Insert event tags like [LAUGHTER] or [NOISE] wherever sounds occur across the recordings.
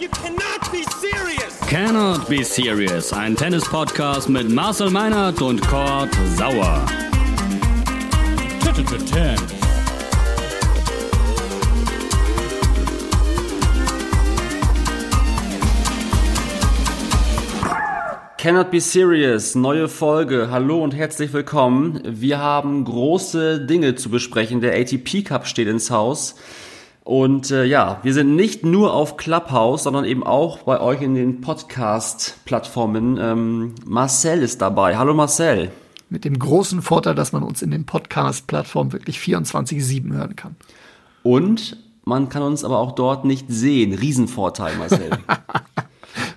You cannot be serious! Cannot Be Serious, ein Tennis-Podcast mit Marcel Meinert und Kurt Sauer. Cannot Be Serious, neue Folge. Hallo und herzlich willkommen. Wir haben große Dinge zu besprechen. Der ATP Cup steht ins Haus. Und äh, ja, wir sind nicht nur auf Clubhouse, sondern eben auch bei euch in den Podcast-Plattformen. Ähm, Marcel ist dabei. Hallo Marcel. Mit dem großen Vorteil, dass man uns in den Podcast-Plattformen wirklich 24-7 hören kann. Und man kann uns aber auch dort nicht sehen. Riesenvorteil, Marcel. [LAUGHS]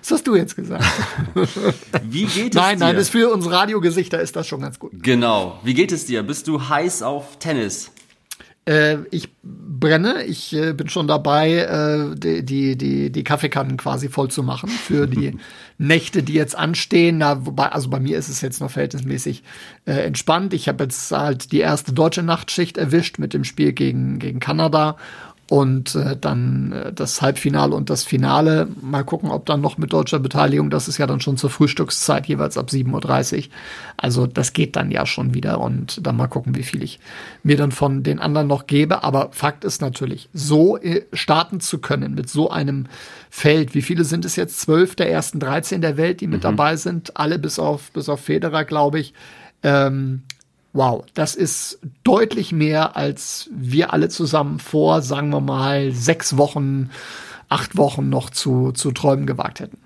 Das hast du jetzt gesagt. [LAUGHS] Wie geht es nein, dir? nein, das für uns Radiogesichter ist das schon ganz gut. Genau. Wie geht es dir? Bist du heiß auf Tennis? Äh, ich brenne, ich äh, bin schon dabei, äh, die, die, die, die Kaffeekannen quasi voll zu machen für die [LAUGHS] Nächte, die jetzt anstehen. Na, wobei, also bei mir ist es jetzt noch verhältnismäßig äh, entspannt. Ich habe jetzt halt die erste deutsche Nachtschicht erwischt mit dem Spiel gegen, gegen Kanada. Und äh, dann äh, das Halbfinale und das Finale. Mal gucken, ob dann noch mit deutscher Beteiligung, das ist ja dann schon zur Frühstückszeit, jeweils ab 7.30 Uhr. Also das geht dann ja schon wieder und dann mal gucken, wie viel ich mir dann von den anderen noch gebe. Aber Fakt ist natürlich, so äh, starten zu können mit so einem Feld. Wie viele sind es jetzt? Zwölf der ersten 13 der Welt, die mit dabei sind. Alle bis auf, bis auf Federer, glaube ich. Ähm, Wow, das ist deutlich mehr, als wir alle zusammen vor, sagen wir mal, sechs Wochen, acht Wochen noch zu, zu träumen gewagt hätten.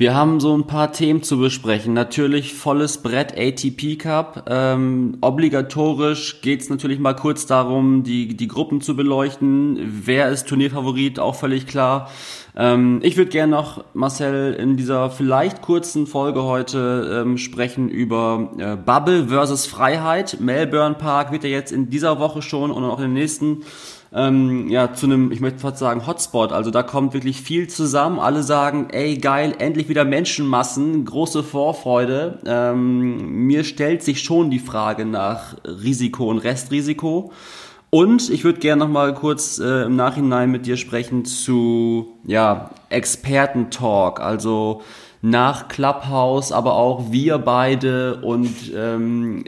Wir haben so ein paar Themen zu besprechen. Natürlich volles Brett ATP Cup. Ähm, obligatorisch geht's natürlich mal kurz darum, die, die Gruppen zu beleuchten. Wer ist Turnierfavorit? Auch völlig klar. Ähm, ich würde gerne noch, Marcel, in dieser vielleicht kurzen Folge heute ähm, sprechen über äh, Bubble versus Freiheit. Melbourne Park wird ja jetzt in dieser Woche schon und auch in den nächsten ähm, ja, zu einem, ich möchte fast sagen, Hotspot. Also da kommt wirklich viel zusammen. Alle sagen, ey, geil, endlich wieder Menschenmassen, große Vorfreude. Ähm, mir stellt sich schon die Frage nach Risiko und Restrisiko. Und ich würde gerne noch mal kurz äh, im Nachhinein mit dir sprechen zu ja, Experten-Talk, also nach Clubhouse, aber auch wir beide. Und ähm,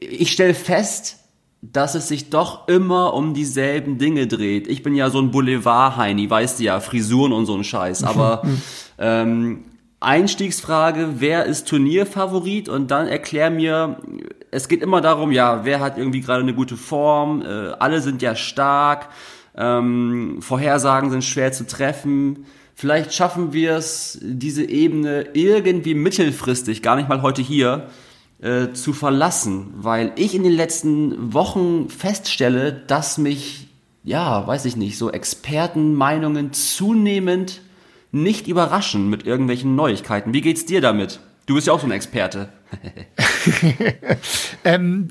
ich stelle fest, dass es sich doch immer um dieselben Dinge dreht. Ich bin ja so ein Boulevard-Heini, weißt du ja, Frisuren und so ein Scheiß. [LAUGHS] Aber ähm, Einstiegsfrage, wer ist Turnierfavorit? Und dann erklär mir, es geht immer darum, ja, wer hat irgendwie gerade eine gute Form? Äh, alle sind ja stark. Ähm, Vorhersagen sind schwer zu treffen. Vielleicht schaffen wir es, diese Ebene irgendwie mittelfristig, gar nicht mal heute hier, äh, zu verlassen, weil ich in den letzten Wochen feststelle, dass mich, ja, weiß ich nicht, so Expertenmeinungen zunehmend nicht überraschen mit irgendwelchen Neuigkeiten. Wie geht's dir damit? Du bist ja auch so ein Experte. [LAUGHS] ähm,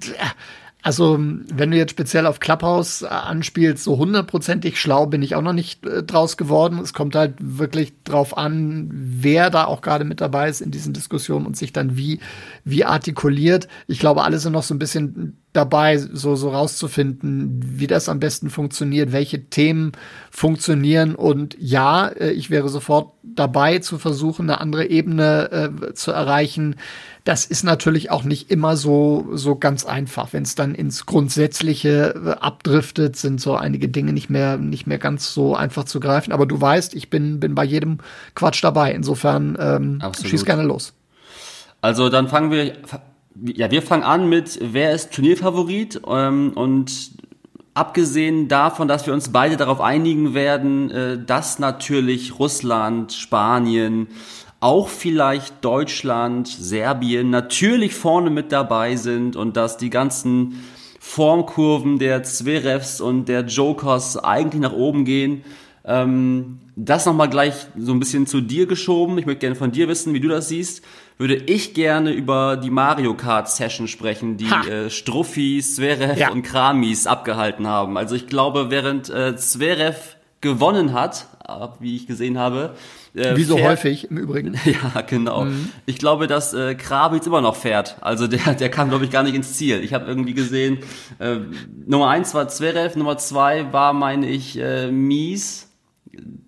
also, wenn du jetzt speziell auf Clubhouse äh, anspielst, so hundertprozentig schlau bin ich auch noch nicht äh, draus geworden. Es kommt halt wirklich drauf an, wer da auch gerade mit dabei ist in diesen Diskussionen und sich dann wie, wie artikuliert. Ich glaube, alle sind noch so ein bisschen dabei, so, so rauszufinden, wie das am besten funktioniert, welche Themen funktionieren. Und ja, äh, ich wäre sofort dabei zu versuchen, eine andere Ebene äh, zu erreichen. Das ist natürlich auch nicht immer so, so ganz einfach. Wenn es dann ins Grundsätzliche äh, abdriftet, sind so einige Dinge nicht mehr, nicht mehr ganz so einfach zu greifen. Aber du weißt, ich bin, bin bei jedem Quatsch dabei. Insofern ähm, Absolut. schieß gerne los. Also dann fangen wir, ja, wir fangen an mit, wer ist Turnierfavorit ähm, und abgesehen davon, dass wir uns beide darauf einigen werden, äh, dass natürlich Russland, Spanien, auch vielleicht Deutschland, Serbien natürlich vorne mit dabei sind und dass die ganzen Formkurven der Zverevs und der Jokers eigentlich nach oben gehen. Ähm, das nochmal gleich so ein bisschen zu dir geschoben. Ich möchte gerne von dir wissen, wie du das siehst. Würde ich gerne über die Mario Kart Session sprechen, die Ha. äh, Struffi, Zverev Ja. und Kramis abgehalten haben. Also ich glaube, während äh, Zverev gewonnen hat, wie ich gesehen habe, äh, Wie so fährt- häufig im Übrigen. [LAUGHS] ja, genau. Ich glaube, dass äh, Krabitz immer noch fährt. Also der, [LAUGHS] der kam, glaube ich, gar nicht ins Ziel. Ich habe irgendwie gesehen, äh, Nummer eins war Zverev, Nummer zwei war, meine ich, äh, Mies.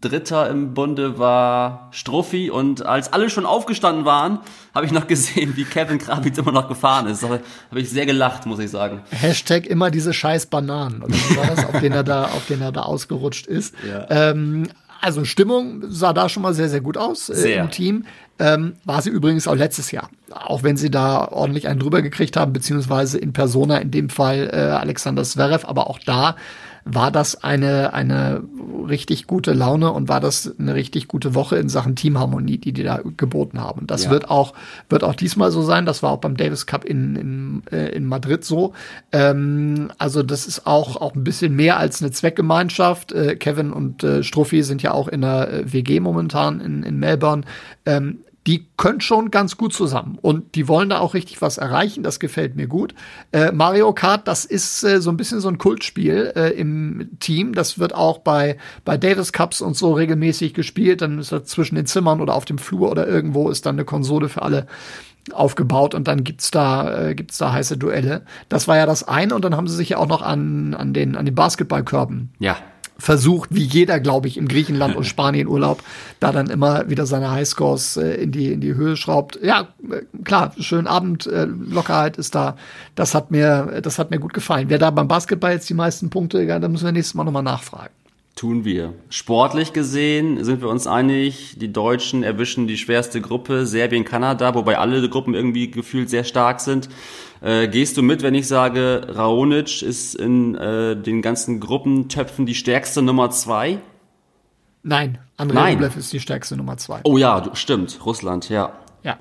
Dritter im Bunde war Struffi und als alle schon aufgestanden waren, habe ich noch gesehen, wie Kevin Kravitz immer noch gefahren ist. Da habe ich sehr gelacht, muss ich sagen. Hashtag immer diese scheiß Bananen, oder wie war das, auf den er da, auf den er da ausgerutscht ist. Ja. Ähm, also Stimmung sah da schon mal sehr, sehr gut aus äh, Sehr. im Team. Ähm, war sie übrigens auch letztes Jahr. Auch wenn sie da ordentlich einen drüber gekriegt haben, beziehungsweise in Persona, in dem Fall äh, Alexander Zverev, aber auch da war das eine, eine richtig gute Laune und war das eine richtig gute Woche in Sachen Teamharmonie, die die da geboten haben. Und das Ja. wird auch, wird auch diesmal so sein. Das war auch beim Davis Cup in, in, äh, in Madrid so. Ähm, also das ist auch, auch ein bisschen mehr als eine Zweckgemeinschaft. Äh, Kevin und äh, Struffi sind ja auch in der äh, WG momentan in, in Melbourne. Ähm, die können schon ganz gut zusammen und die wollen da auch richtig was erreichen. Das gefällt mir gut. Äh, Mario Kart, das ist äh, so ein bisschen so ein Kultspiel äh, im Team. Das wird auch bei, bei Davis Cups und so regelmäßig gespielt. Dann ist das zwischen den Zimmern oder auf dem Flur oder irgendwo ist dann eine Konsole für alle aufgebaut und dann gibt's da äh, gibt's da heiße Duelle. Das war ja das eine und dann haben sie sich ja auch noch an an den an den Basketballkörben Ja. Versucht, wie jeder, glaube ich, im Griechenland und [LAUGHS] Spanien Urlaub, da dann immer wieder seine Highscores äh, in die in die Höhe schraubt. Ja, äh, klar, schönen Abend, äh, Lockerheit ist da. Das hat mir das hat mir gut gefallen. Wer da beim Basketball jetzt die meisten Punkte, ja, da müssen wir nächstes Mal nochmal nachfragen. Tun wir. Sportlich gesehen sind wir uns einig, die Deutschen erwischen die schwerste Gruppe, Serbien, Kanada, wobei alle Gruppen irgendwie gefühlt sehr stark sind. Äh, gehst du mit, wenn ich sage, Raonic ist in äh, den ganzen Gruppentöpfen die stärkste Nummer zwei? Nein, Andrei Nein. Rublev ist die stärkste Nummer zwei. Oh ja, du, stimmt, Russland, ja. Ja.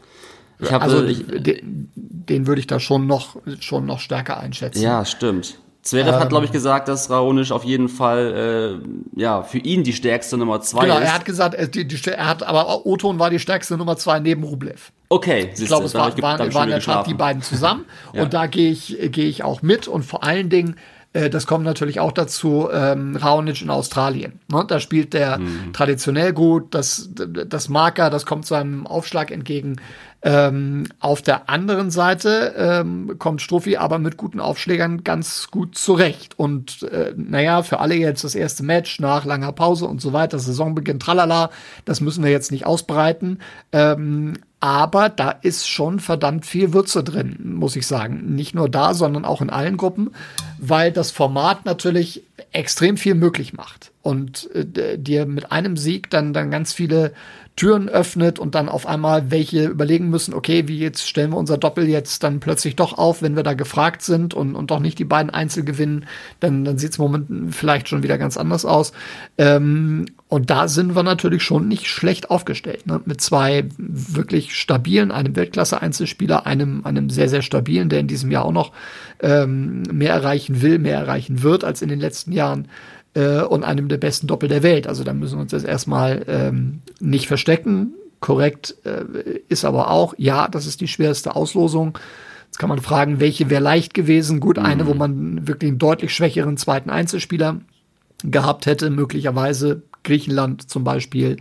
Ich habe, Also ich, den, den würde ich da schon noch schon noch stärker einschätzen. ja, stimmt. Zverev hat, glaube ich, gesagt, dass Raonic auf jeden Fall, äh, ja, für ihn die stärkste Nummer zwei Genau, ist. er hat gesagt, er, die, die, er hat, aber Oton war die stärkste Nummer zwei neben Rublev. okay, Ich glaube, es war, waren, ich waren schon in der Tat die beiden zusammen. [LAUGHS] Ja. Und da gehe ich, gehe ich auch mit. Und vor allen Dingen, äh, das kommt natürlich auch dazu, ähm, Raonic in Australien. Ne? Da spielt der Mhm. traditionell gut, das, das Marker, das kommt seinem Aufschlag entgegen. Ähm, auf der anderen Seite ähm, kommt Struffi aber mit guten Aufschlägern ganz gut zurecht. Und äh, naja, für alle jetzt das erste Match nach langer Pause und so weiter, Saisonbeginn, tralala, das müssen wir jetzt nicht ausbreiten. Ähm, aber da ist schon verdammt viel Würze drin, muss ich sagen. Nicht nur da, sondern auch in allen Gruppen, weil das Format natürlich extrem viel möglich macht und äh, dir mit einem Sieg dann, dann ganz viele Türen öffnet und dann auf einmal welche überlegen müssen, okay, wie jetzt stellen wir unser Doppel jetzt dann plötzlich doch auf, wenn wir da gefragt sind und, und doch nicht die beiden Einzel gewinnen, dann, dann sieht es momentan vielleicht schon wieder ganz anders aus. Ähm, und da sind wir natürlich schon nicht schlecht aufgestellt, ne? mit zwei wirklich stabilen, einem Weltklasse-Einzelspieler, einem, einem sehr, sehr stabilen, der in diesem Jahr auch noch ähm, mehr erreichen will, mehr erreichen wird als in den letzten Jahren äh, und einem der besten Doppel der Welt. Also da müssen wir uns jetzt erstmal ähm, nicht verstecken. Korrekt äh, ist aber auch, ja, das ist die schwerste Auslosung. Jetzt kann man fragen, welche wäre leicht gewesen? Gut, eine, wo man wirklich einen deutlich schwächeren zweiten Einzelspieler gehabt hätte, möglicherweise Griechenland zum Beispiel,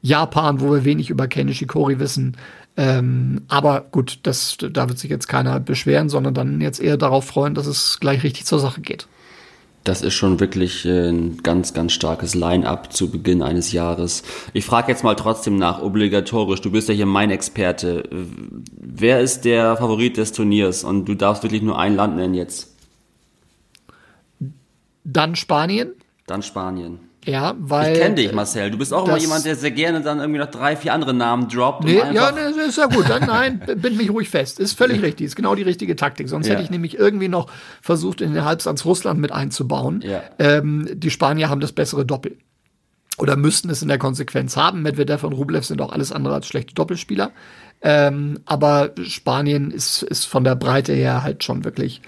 Japan, wo wir wenig über Ken Nishikori wissen. Ähm, aber gut, das, da wird sich jetzt keiner beschweren, sondern dann jetzt eher darauf freuen, dass es gleich richtig zur Sache geht. Das ist schon wirklich äh, ein ganz, ganz starkes Line-up zu Beginn eines Jahres. Ich frage jetzt mal trotzdem nach, obligatorisch. Du bist ja hier mein Experte. Wer ist der Favorit des Turniers? Und du darfst wirklich nur ein Land nennen jetzt. Dann Spanien, Dann Spanien. Ja, weil. Ich kenne dich, Marcel. Du bist auch immer jemand, der sehr gerne dann irgendwie noch drei, vier andere Namen droppt. Nee, ja, nee, ist ja gut. Dann, nein, bind mich ruhig fest. Ist völlig richtig. Ist genau die richtige Taktik. Sonst Ja. hätte ich nämlich irgendwie noch versucht, in den Halbstanz Russland mit einzubauen. Ja. Ähm, die Spanier haben das bessere Doppel. Oder müssten es in der Konsequenz haben. Medvedev und Rublev sind auch alles andere als schlechte Doppelspieler. Ähm, aber Spanien ist, ist von der Breite her halt schon wirklich,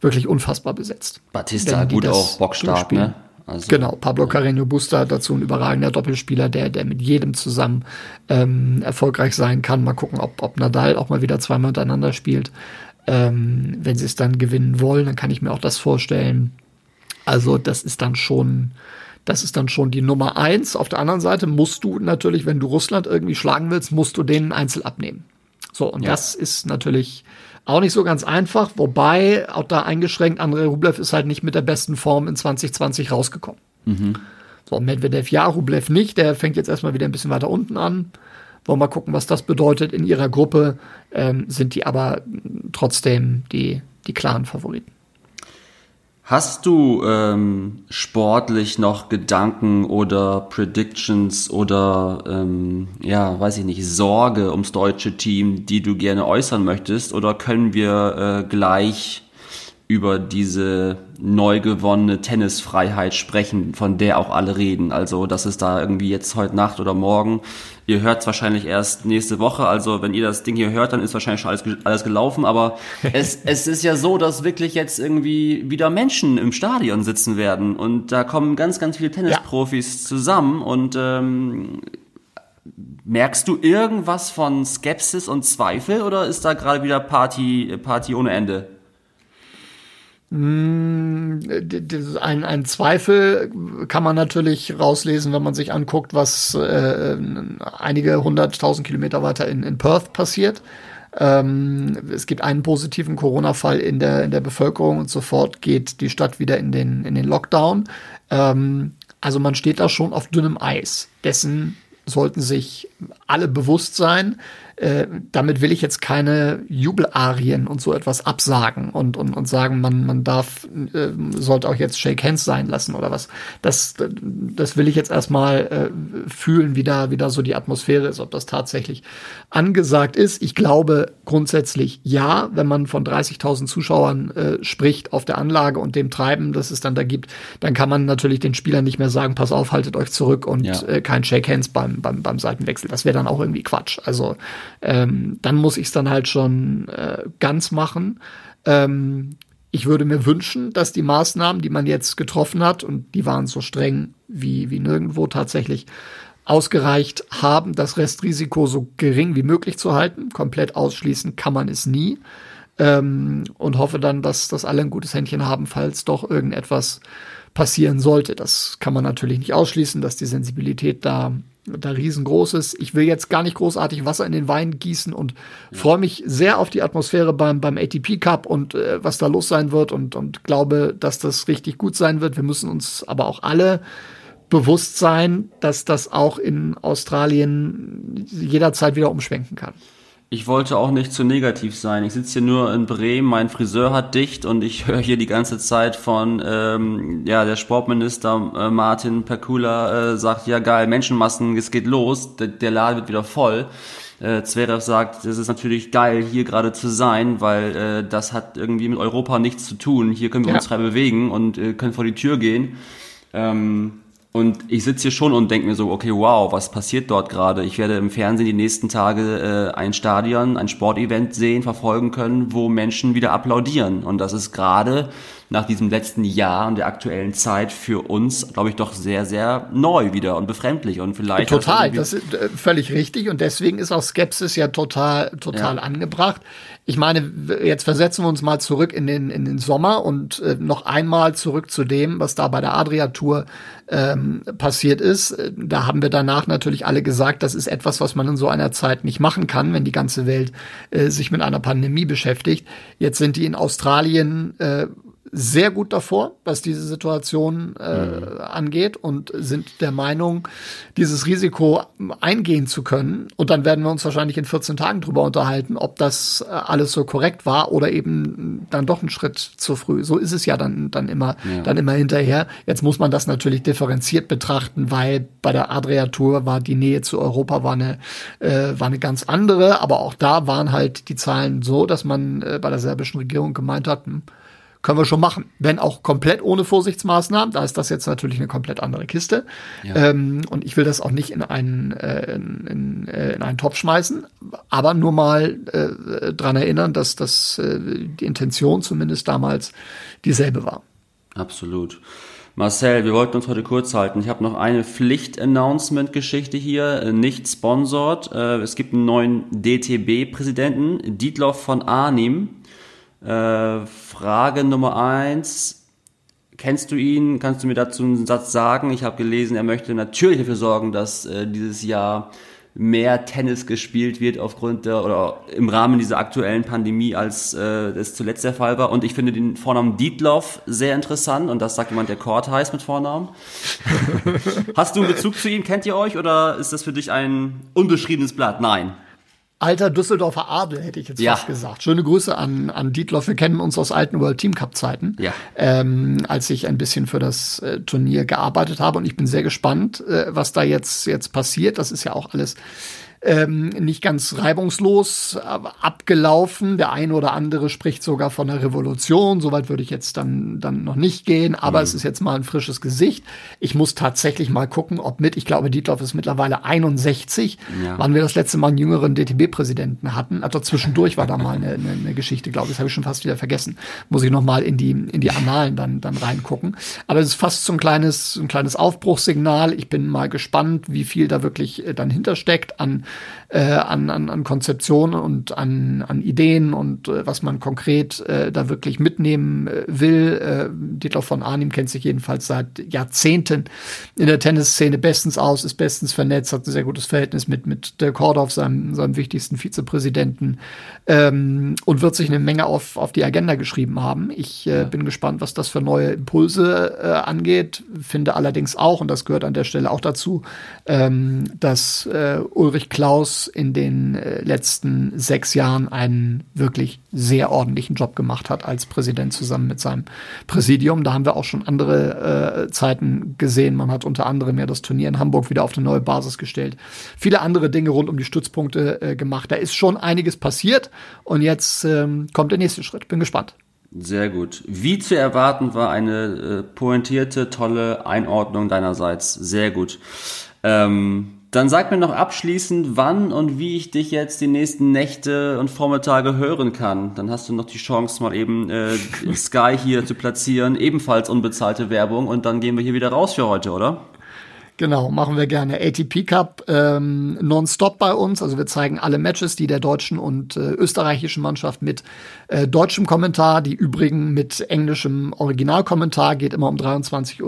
wirklich unfassbar besetzt. Batista, gut auch, bockstark, ne? Also, Genau, Pablo Carreño Busta, dazu ein überragender Doppelspieler, der, der mit jedem zusammen ähm, erfolgreich sein kann. Mal gucken, ob, ob Nadal auch mal wieder zweimal hintereinander spielt. Ähm, wenn sie es dann gewinnen wollen, dann kann ich mir auch das vorstellen. Also, das ist dann schon, das ist dann schon die Nummer eins. Auf der anderen Seite musst du natürlich, wenn du Russland irgendwie schlagen willst, musst du den Einzel abnehmen. So, und Ja. das ist natürlich auch nicht so ganz einfach, wobei auch da eingeschränkt, Andrei Rublev ist halt nicht mit der besten Form in 2020 rausgekommen. So, Medvedev ja, Rublev nicht. Der fängt jetzt erstmal wieder ein bisschen weiter unten an. Wollen wir mal gucken, was das bedeutet. In ihrer Gruppe ähm, sind die aber trotzdem die, die klaren Favoriten. Hast du ähm, sportlich noch Gedanken oder Predictions oder ähm, ja, weiß ich nicht, Sorge ums deutsche Team, die du gerne äußern möchtest? Oder können wir äh, gleich über diese neu gewonnene Tennisfreiheit sprechen, von der auch alle reden. Also, dass es da irgendwie jetzt heute Nacht oder morgen, ihr hört es wahrscheinlich erst nächste Woche, also wenn ihr das Ding hier hört, dann ist wahrscheinlich schon alles, alles gelaufen, aber [LAUGHS] es, es ist ja so, dass wirklich jetzt irgendwie wieder Menschen im Stadion sitzen werden und da kommen ganz, ganz viele Tennisprofis ja. zusammen und ähm, merkst du irgendwas von Skepsis und Zweifel oder ist da gerade wieder Party, Party ohne Ende? Hm, ein, ein Zweifel kann man natürlich rauslesen, wenn man sich anguckt, was äh, einige hunderttausend Kilometer weiter in, in Perth passiert. Ähm, es gibt einen positiven Corona-Fall in der, in der Bevölkerung und sofort geht die Stadt wieder in den, in den Lockdown. Ähm, also man steht da schon auf dünnem Eis. Dessen sollten sich alle bewusst sein. Äh, damit will ich jetzt keine Jubelarien und so etwas absagen und, und, und sagen, man, man darf, äh, sollte auch jetzt Shake Hands sein lassen oder was. Das, das will ich jetzt erstmal äh, fühlen, wie da, wie da so die Atmosphäre ist, ob das tatsächlich angesagt ist. Ich glaube grundsätzlich ja, wenn man von 30.000 Zuschauern äh, spricht auf der Anlage und dem Treiben, das es dann da gibt, dann kann man natürlich den Spielern nicht mehr sagen, pass auf, haltet euch zurück und ja. äh, kein Shake Hands beim, beim, beim Seitenwechsel. Das wäre dann auch irgendwie Quatsch. Also ähm, dann muss ich es dann halt schon äh, ganz machen. Ähm, ich würde mir wünschen, dass die Maßnahmen, die man jetzt getroffen hat, und die waren so streng wie, wie nirgendwo tatsächlich, ausgereicht haben, das Restrisiko so gering wie möglich zu halten. Komplett ausschließen kann man es nie. Ähm, und hoffe dann, dass, dass alle ein gutes Händchen haben, falls doch irgendetwas passieren sollte. Das kann man natürlich nicht ausschließen, dass die Sensibilität da da riesengroß ist. Ich will jetzt gar nicht großartig Wasser in den Wein gießen und ja. freue mich sehr auf die Atmosphäre beim, beim ATP Cup und äh, was da los sein wird und, und glaube, dass das richtig gut sein wird. Wir müssen uns aber auch alle bewusst sein, dass das auch in Australien jederzeit wieder umschwenken kann. Ich wollte auch nicht zu negativ sein. Ich sitze hier nur in Bremen, mein Friseur hat dicht und ich [LAUGHS] höre hier die ganze Zeit von, ähm, ja, der Sportminister äh, Martin Perkula äh, sagt, ja geil, Menschenmassen, es geht los, der, der Laden wird wieder voll. Äh, Zverev sagt, es ist natürlich geil, hier gerade zu sein, weil äh, das hat irgendwie mit Europa nichts zu tun. Hier können wir ja. uns frei bewegen und äh, können vor die Tür gehen. Ähm, und ich sitze hier schon und denke mir so, okay, wow, was passiert dort gerade? Ich werde im Fernsehen die nächsten Tage äh, ein Stadion, ein Sportevent sehen, verfolgen können, wo Menschen wieder applaudieren. Und das ist gerade nach diesem letzten Jahr und der aktuellen Zeit für uns, glaube ich, doch sehr, sehr neu wieder und befremdlich und vielleicht. Total, das ist äh, völlig richtig und deswegen ist auch Skepsis ja total, total ja. angebracht. Ich meine, jetzt versetzen wir uns mal zurück in den, in den Sommer und äh, noch einmal zurück zu dem, was da bei der Adria-Tour ähm, passiert ist. Da haben wir danach natürlich alle gesagt, das ist etwas, was man in so einer Zeit nicht machen kann, wenn die ganze Welt äh, sich mit einer Pandemie beschäftigt. Jetzt sind die in Australien äh, sehr gut davor, was diese Situation äh, mhm. angeht und sind der Meinung, dieses Risiko eingehen zu können. Und dann werden wir uns wahrscheinlich in 14 Tagen drüber unterhalten, ob das äh, alles so korrekt war oder eben dann doch ein Schritt zu früh. So ist es ja dann, dann immer, ja. dann immer hinterher. Jetzt muss man das natürlich differenziert betrachten, weil bei der Adria Tour war die Nähe zu Europa war eine, äh, war eine ganz andere. Aber auch da waren halt die Zahlen so, dass man äh, bei der serbischen Regierung gemeint hat, hm, können wir schon machen. Wenn auch komplett ohne Vorsichtsmaßnahmen, da ist das jetzt natürlich eine komplett andere Kiste. Ja. Ähm, und ich will das auch nicht in einen, äh, in, in, äh, in einen Topf schmeißen, aber nur mal äh, dran erinnern, dass das äh, die Intention zumindest damals dieselbe war. Absolut. Marcel, wir wollten uns heute kurz halten. Ich habe noch eine Pflicht-Announcement-Geschichte hier, äh, nicht sponsored. Äh, es gibt einen neuen DTB-Präsidenten, Dietloff von Arnim. Äh, Frage Nummer eins. Kennst du ihn? Kannst du mir dazu einen Satz sagen? Ich habe gelesen, er möchte natürlich dafür sorgen, dass äh, dieses Jahr mehr Tennis gespielt wird aufgrund der oder im Rahmen dieser aktuellen Pandemie, als äh, es zuletzt der Fall war. Und ich finde den Vornamen Dietloff sehr interessant und das sagt jemand, der Kort heißt mit Vornamen. [LAUGHS] Hast du einen Bezug zu ihm? Kennt ihr euch oder ist das für dich ein unbeschriebenes Blatt? Nein alter Düsseldorfer Adel, hätte ich jetzt ja. fast gesagt. Schöne Grüße an, an Dietloff. Wir kennen uns aus alten World Team Cup Zeiten, ja. ähm, als ich ein bisschen für das äh, Turnier gearbeitet habe. Und ich bin sehr gespannt, äh, was da jetzt, jetzt passiert. Das ist ja auch alles ähm, nicht ganz reibungslos abgelaufen. Der eine oder andere spricht sogar von einer Revolution. Soweit würde ich jetzt dann, dann noch nicht gehen. Aber mhm. es ist jetzt mal ein frisches Gesicht. Ich muss tatsächlich mal gucken, ob mit, ich glaube, Dietloff ist mittlerweile 61, ja. wann wir das letzte Mal einen jüngeren DTB-Präsidenten hatten. Also zwischendurch war da mal eine, eine, eine Geschichte, glaube ich. Das habe ich schon fast wieder vergessen. Muss ich noch mal in die, in die Annalen dann, dann reingucken. Aber es ist fast so ein kleines, ein kleines Aufbruchssignal. Ich bin mal gespannt, wie viel da wirklich äh, dann hintersteckt an äh, an, an, an Konzeptionen und an, an Ideen und äh, was man konkret äh, da wirklich mitnehmen äh, will. Äh, Dietloff von Arnim kennt sich jedenfalls seit Jahrzehnten in der Tennisszene bestens aus, ist bestens vernetzt, hat ein sehr gutes Verhältnis mit, mit Dirk Hordorf, seinem, seinem wichtigsten Vizepräsidenten ähm, und wird sich eine Menge auf, auf die Agenda geschrieben haben. Ich äh, ja. bin gespannt, was das für neue Impulse äh, angeht. Finde allerdings auch, und das gehört an der Stelle auch dazu, ähm, dass äh, Ulrich Klaus in den äh, letzten sechs Jahren einen wirklich sehr ordentlichen Job gemacht hat als Präsident zusammen mit seinem Präsidium. Da haben wir auch schon andere äh, Zeiten gesehen. Man hat unter anderem ja das Turnier in Hamburg wieder auf eine neue Basis gestellt. Viele andere Dinge rund um die Stützpunkte äh, gemacht. Da ist schon einiges passiert und jetzt ähm, kommt der nächste Schritt. Bin gespannt. Sehr gut. Wie zu erwarten war eine äh, pointierte, tolle Einordnung deinerseits. Sehr gut. Ähm dann sag mir noch abschließend, wann und wie ich dich jetzt die nächsten Nächte und Vormittage hören kann. Dann hast du noch die Chance, mal eben äh, [LAUGHS] Sky hier zu platzieren. Ebenfalls unbezahlte Werbung. Und dann gehen wir hier wieder raus für heute, oder? Genau, machen wir gerne. ATP Cup ähm, nonstop bei uns. Also wir zeigen alle Matches, die der deutschen und äh, österreichischen Mannschaft mit äh, deutschem Kommentar, die übrigen mit englischem Originalkommentar, geht immer um 23.30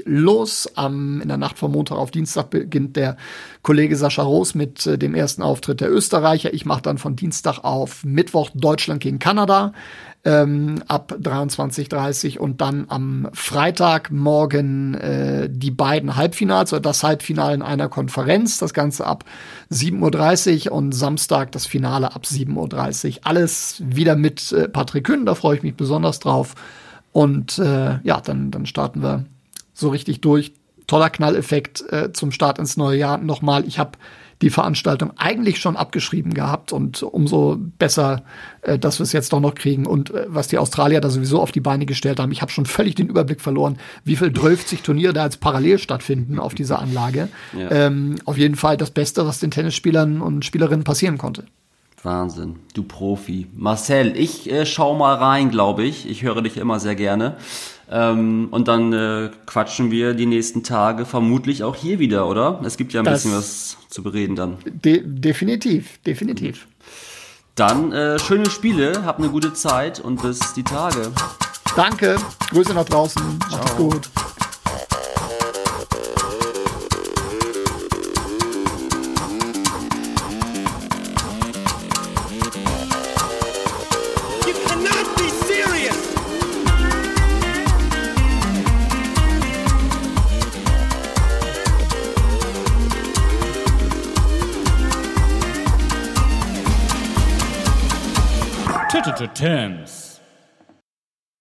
Uhr los. Am, in der Nacht von Montag auf Dienstag beginnt der Kollege Sascha Roos mit äh, dem ersten Auftritt der Österreicher. Ich mache dann von Dienstag auf Mittwoch Deutschland gegen Kanada ähm, ab 23.30 und dann am Freitagmorgen äh, die beiden Halbfinals oder das Halbfinale in einer Konferenz, das Ganze ab 7.30 Uhr und Samstag das Finale ab 7.30 Uhr. Alles wieder mit äh, Patrick Kühn, da freue ich mich besonders drauf. Und äh, ja, dann, dann starten wir so richtig durch. Toller Knalleffekt äh, zum Start ins neue Jahr. Nochmal, ich habe die Veranstaltung eigentlich schon abgeschrieben gehabt und umso besser, äh, dass wir es jetzt doch noch kriegen und äh, was die Australier da sowieso auf die Beine gestellt haben. Ich habe schon völlig den Überblick verloren, wie viel 12 Turniere da als parallel stattfinden auf dieser Anlage. Ja. Ähm, auf jeden Fall das Beste, was den Tennisspielern und Spielerinnen passieren konnte. Wahnsinn, du Profi. Marcel, ich äh, schau mal rein, glaube ich. Ich höre dich immer sehr gerne. Ähm, und dann äh, quatschen wir die nächsten Tage vermutlich auch hier wieder, oder? Es gibt ja ein das bisschen was zu bereden dann. De definitiv, definitiv. Dann äh, schöne Spiele, habt eine gute Zeit und bis die Tage. Danke, Grüße nach draußen, macht's gut.